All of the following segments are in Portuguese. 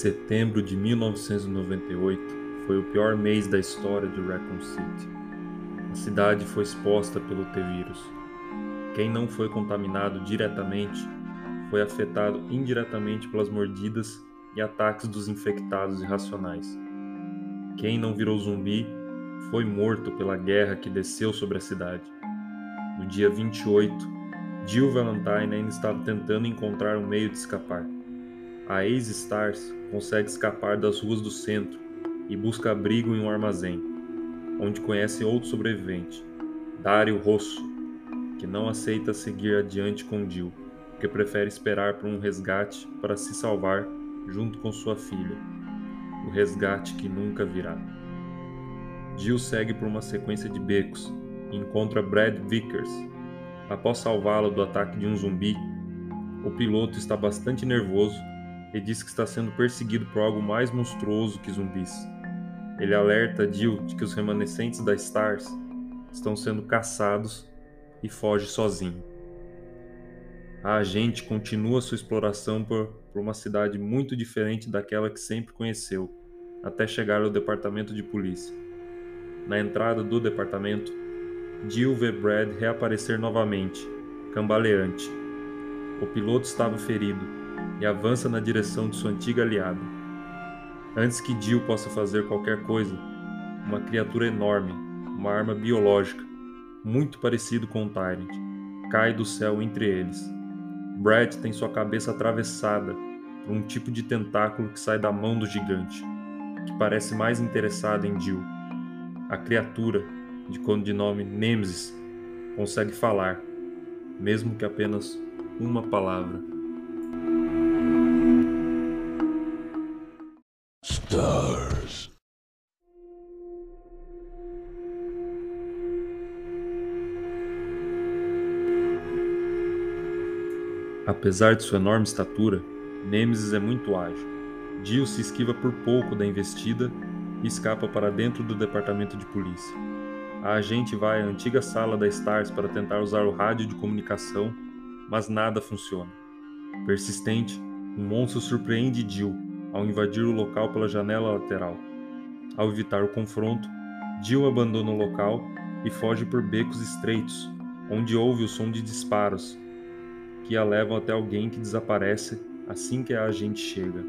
Setembro de 1998 foi o pior mês da história de Raccoon City. A cidade foi exposta pelo T-vírus. Quem não foi contaminado diretamente foi afetado indiretamente pelas mordidas e ataques dos infectados irracionais. Quem não virou zumbi foi morto pela guerra que desceu sobre a cidade. No dia 28, Jill Valentine ainda estava tentando encontrar um meio de escapar. A Ace Stars consegue escapar das ruas do centro e busca abrigo em um armazém, onde conhece outro sobrevivente, Dario Rosso, que não aceita seguir adiante com Jill, porque prefere esperar por um resgate para se salvar junto com sua filha, o resgate que nunca virá. Jill segue por uma sequência de becos e encontra Brad Vickers. Após salvá-lo do ataque de um zumbi, o piloto está bastante nervoso e diz que está sendo perseguido por algo mais monstruoso que zumbis. Ele alerta Jill de que os remanescentes da Stars estão sendo caçados e foge sozinho. A agente continua sua exploração por, por uma cidade muito diferente daquela que sempre conheceu, até chegar ao departamento de polícia. Na entrada do departamento, Jill vê Brad reaparecer novamente, cambaleante. O piloto estava ferido e avança na direção de sua antiga aliada. Antes que Jill possa fazer qualquer coisa, uma criatura enorme, uma arma biológica, muito parecido com um Tyrant, cai do céu entre eles. Brad tem sua cabeça atravessada por um tipo de tentáculo que sai da mão do gigante, que parece mais interessado em Jill. A criatura, de codinome Nemesis, consegue falar, mesmo que apenas uma palavra. Stars. Apesar de sua enorme estatura, Nemesis é muito ágil. Jill se esquiva por pouco da investida e escapa para dentro do departamento de polícia. A agente vai à antiga sala da Stars para tentar usar o rádio de comunicação, mas nada funciona. Persistente, um monstro surpreende Jill ao invadir o local pela janela lateral. Ao evitar o confronto, Jill abandona o local e foge por becos estreitos, onde ouve o som de disparos, que a levam até alguém que desaparece assim que a agente chega.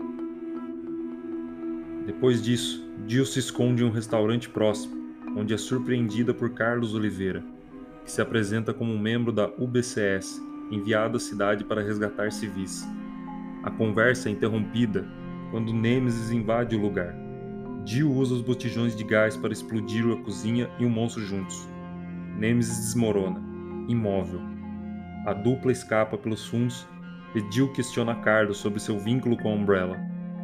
Depois disso, Jill se esconde em um restaurante próximo, onde é surpreendida por Carlos Oliveira, que se apresenta como um membro da UBCS, enviado à cidade para resgatar civis. A conversa é interrompida quando Nemesis invade o lugar. Jill usa os botijões de gás para explodir a cozinha e o monstro juntos. Nemesis desmorona, imóvel. A dupla escapa pelos fundos e Jill questiona Carlos sobre seu vínculo com a Umbrella,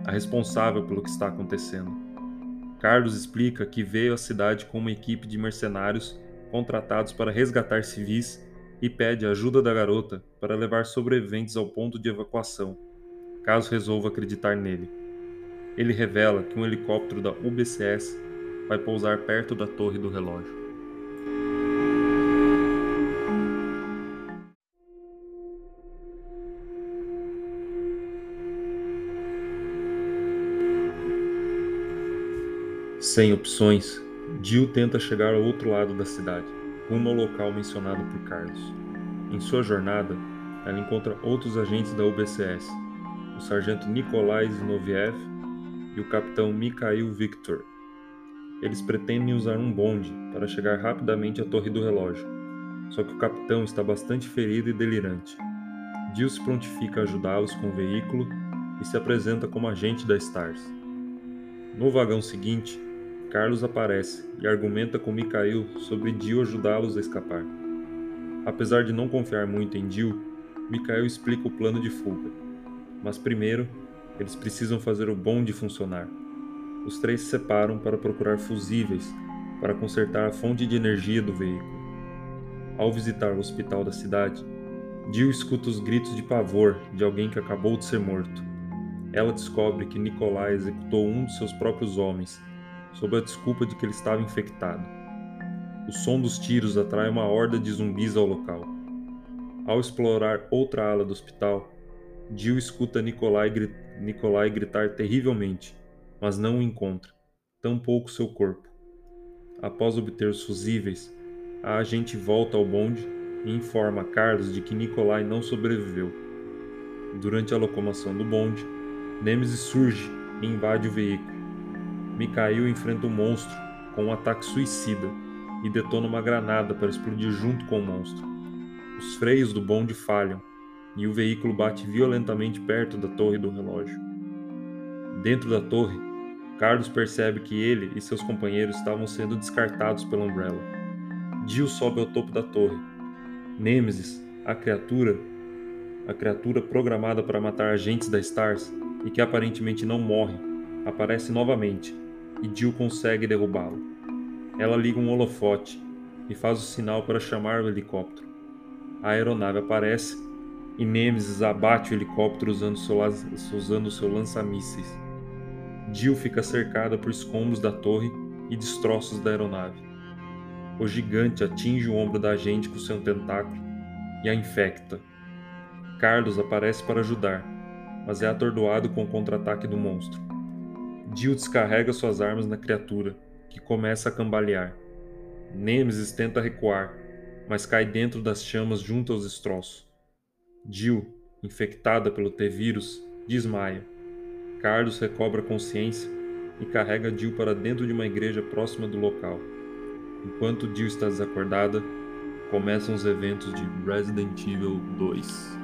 a responsável pelo que está acontecendo. Carlos explica que veio à cidade com uma equipe de mercenários contratados para resgatar civis e pede a ajuda da garota para levar sobreviventes ao ponto de evacuação, caso resolva acreditar nele ele revela que um helicóptero da UBCS vai pousar perto da torre do relógio. Sem opções, Jill tenta chegar ao outro lado da cidade, rumo ao local mencionado por Carlos. Em sua jornada, ela encontra outros agentes da UBCS, o sargento Nikolai Zinoviev e o capitão Mikhail Victor. Eles pretendem usar um bonde para chegar rapidamente à torre do relógio, só que o capitão está bastante ferido e delirante. Jill se prontifica a ajudá-los com o veículo e se apresenta como agente da Stars. No vagão seguinte, Carlos aparece e argumenta com Mikhail sobre Jill ajudá-los a escapar. Apesar de não confiar muito em Jill, Mikhail explica o plano de fuga. Mas primeiro, eles precisam fazer o bonde funcionar. Os três se separam para procurar fusíveis para consertar a fonte de energia do veículo. Ao visitar o hospital da cidade, Jill escuta os gritos de pavor de alguém que acabou de ser morto. Ela descobre que Nikolai executou um de seus próprios homens, sob a desculpa de que ele estava infectado. O som dos tiros atrai uma horda de zumbis ao local. Ao explorar outra ala do hospital, Jill escuta Nikolai Nikolai gritar terrivelmente, mas não o encontra, tampouco seu corpo. Após obter os fusíveis, a agente volta ao bonde e informa Carlos de que Nikolai não sobreviveu. Durante a locomoção do bonde, Nemesis surge e invade o veículo. Mikhail enfrenta o um monstro com um ataque suicida e detona uma granada para explodir junto com o monstro. Os freios do bonde falham e o veículo bate violentamente perto da torre do relógio. Dentro da torre, Carlos percebe que ele e seus companheiros estavam sendo descartados pela Umbrella. Jill sobe ao topo da torre. Nemesis, a criatura, a criatura programada para matar agentes da Stars e que aparentemente não morre, aparece novamente e Jill consegue derrubá-lo. Ela liga um holofote e faz o sinal para chamar o helicóptero. A aeronave aparece e Nemesis abate o helicóptero usando seu, usando seu lança-mísseis. Jill fica cercada por escombros da torre e destroços da aeronave. O gigante atinge o ombro da agente com seu tentáculo e a infecta. Carlos aparece para ajudar, mas é atordoado com o contra-ataque do monstro. Jill descarrega suas armas na criatura, que começa a cambalear. Nemesis tenta recuar, mas cai dentro das chamas junto aos destroços. Jill, infectada pelo T-vírus, desmaia. Carlos recobra consciência e carrega Jill para dentro de uma igreja próxima do local. Enquanto Jill está desacordada, começam os eventos de Resident Evil 2.